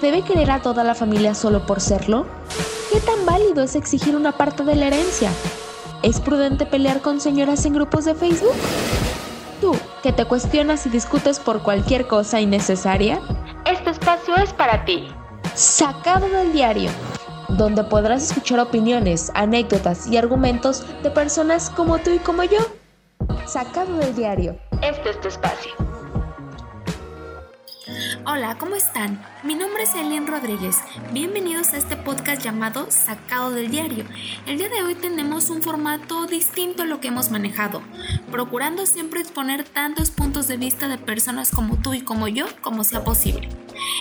debe querer a toda la familia solo por serlo? ¿Qué tan válido es exigir una parte de la herencia? ¿Es prudente pelear con señoras en grupos de Facebook? Tú, que te cuestionas y discutes por cualquier cosa innecesaria, este espacio es para ti. Sacado del diario, donde podrás escuchar opiniones, anécdotas y argumentos de personas como tú y como yo. Sacado del diario. Este es tu espacio. Hola, ¿cómo están? Mi nombre es Elien Rodríguez. Bienvenidos a este podcast llamado Sacado del Diario. El día de hoy tenemos un formato distinto a lo que hemos manejado, procurando siempre exponer tantos puntos de vista de personas como tú y como yo como sea posible.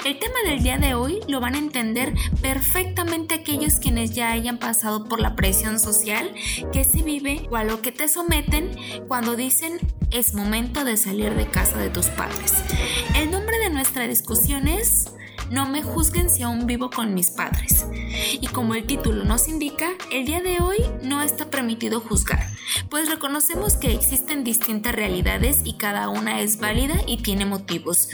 El tema del día de hoy lo van a entender perfectamente aquellos quienes ya hayan pasado por la presión social que se vive o a lo que te someten cuando dicen es momento de salir de casa de tus padres. El nuestra discusión es no me juzguen si aún vivo con mis padres. Y como el título nos indica, el día de hoy no está permitido juzgar, pues reconocemos que existen distintas realidades y cada una es válida y tiene motivos.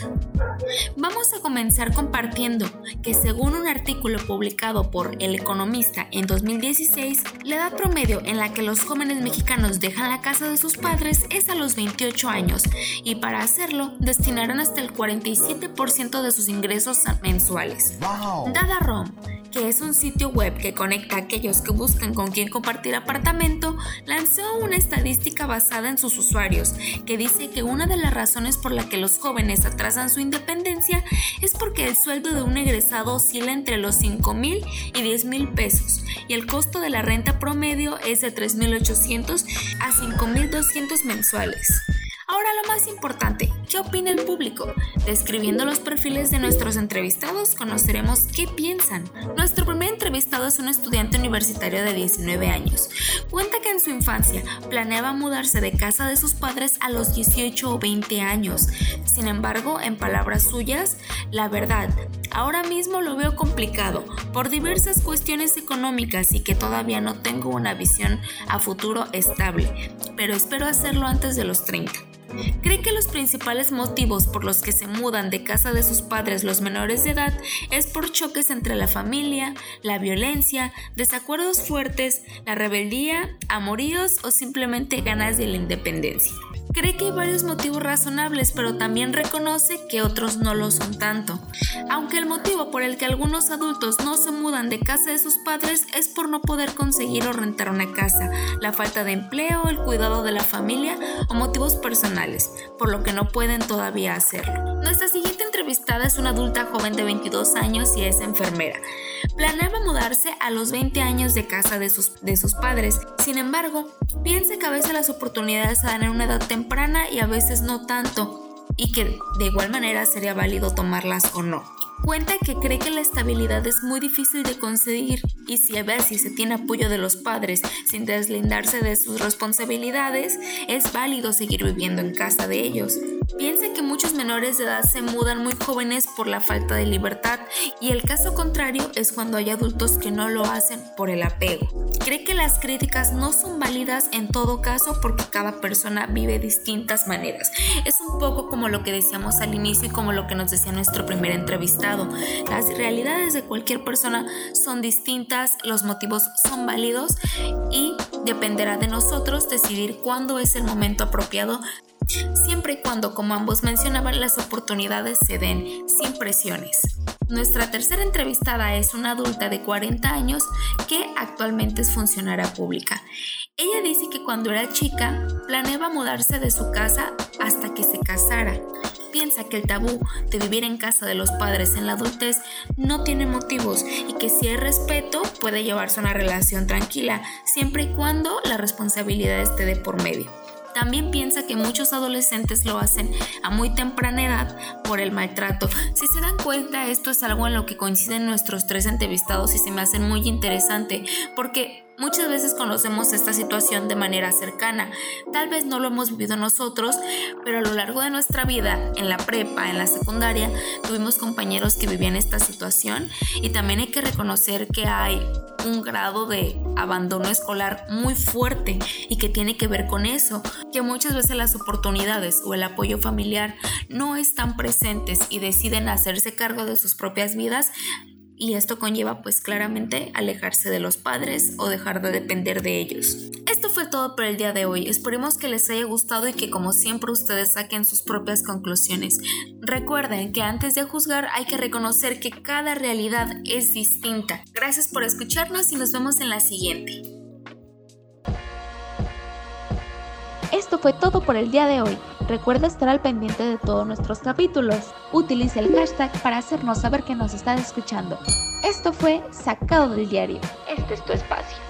Vamos a comenzar compartiendo que según un artículo publicado por El Economista en 2016, la edad promedio en la que los jóvenes mexicanos dejan la casa de sus padres es a los 28 años y para hacerlo destinarán hasta el 47% de sus ingresos mensuales. Dada Rom, que es un sitio web que conecta a aquellos que buscan con quién compartir apartamento, lanzó una estadística basada en sus usuarios, que dice que una de las razones por la que los jóvenes atrasan su independencia es porque el sueldo de un egresado oscila entre los 5 mil y 10 mil pesos y el costo de la renta promedio es de 3.800 a 5.200 mensuales. Ahora lo más importante, ¿qué opina el público? Describiendo los perfiles de nuestros entrevistados conoceremos qué piensan. Nuestro primer entrevistado es un estudiante universitario de 19 años. Cuenta que en su infancia planeaba mudarse de casa de sus padres a los 18 o 20 años. Sin embargo, en palabras suyas, la verdad, ahora mismo lo veo complicado por diversas cuestiones económicas y que todavía no tengo una visión a futuro estable, pero espero hacerlo antes de los 30. Cree que los principales motivos por los que se mudan de casa de sus padres los menores de edad es por choques entre la familia, la violencia, desacuerdos fuertes, la rebeldía, amoríos o simplemente ganas de la independencia. Cree que hay varios motivos razonables, pero también reconoce que otros no lo son tanto. Aunque el motivo por el que algunos adultos no se mudan de casa de sus padres es por no poder conseguir o rentar una casa, la falta de empleo, el cuidado de la familia o motivos personales, por lo que no pueden todavía hacerlo. Nuestra siguiente entrevistada es una adulta joven de 22 años y es enfermera. Planeaba mudarse a los 20 años de casa de sus, de sus padres. Sin embargo, piensa que a veces las oportunidades se dan en una edad temprana y a veces no tanto, y que de igual manera sería válido tomarlas o no. Cuenta que cree que la estabilidad es muy difícil de conseguir y si a veces se tiene apoyo de los padres sin deslindarse de sus responsabilidades, es válido seguir viviendo en casa de ellos. Piensa que muchos menores de edad se mudan muy jóvenes por la falta de libertad y el caso contrario es cuando hay adultos que no lo hacen por el apego. Cree que las críticas no son válidas en todo caso porque cada persona vive distintas maneras. Es un poco como lo que decíamos al inicio y como lo que nos decía nuestro primer entrevistado. Las realidades de cualquier persona son distintas, los motivos son válidos y dependerá de nosotros decidir cuándo es el momento apropiado siempre y cuando, como ambos mencionaban, las oportunidades se den sin presiones. Nuestra tercera entrevistada es una adulta de 40 años que actualmente es funcionaria pública. Ella dice que cuando era chica planeaba mudarse de su casa hasta que se casara. Piensa que el tabú de vivir en casa de los padres en la adultez no tiene motivos y que si hay respeto puede llevarse una relación tranquila siempre y cuando la responsabilidad esté de por medio. También piensa que muchos adolescentes lo hacen a muy temprana edad por el maltrato. Si se dan cuenta, esto es algo en lo que coinciden nuestros tres entrevistados y se me hace muy interesante porque Muchas veces conocemos esta situación de manera cercana. Tal vez no lo hemos vivido nosotros, pero a lo largo de nuestra vida, en la prepa, en la secundaria, tuvimos compañeros que vivían esta situación y también hay que reconocer que hay un grado de abandono escolar muy fuerte y que tiene que ver con eso, que muchas veces las oportunidades o el apoyo familiar no están presentes y deciden hacerse cargo de sus propias vidas y esto conlleva pues claramente alejarse de los padres o dejar de depender de ellos. Esto fue todo por el día de hoy, esperemos que les haya gustado y que como siempre ustedes saquen sus propias conclusiones. Recuerden que antes de juzgar hay que reconocer que cada realidad es distinta. Gracias por escucharnos y nos vemos en la siguiente. Esto fue todo por el día de hoy. Recuerda estar al pendiente de todos nuestros capítulos. Utiliza el hashtag para hacernos saber que nos están escuchando. Esto fue Sacado del Diario. Este es tu espacio.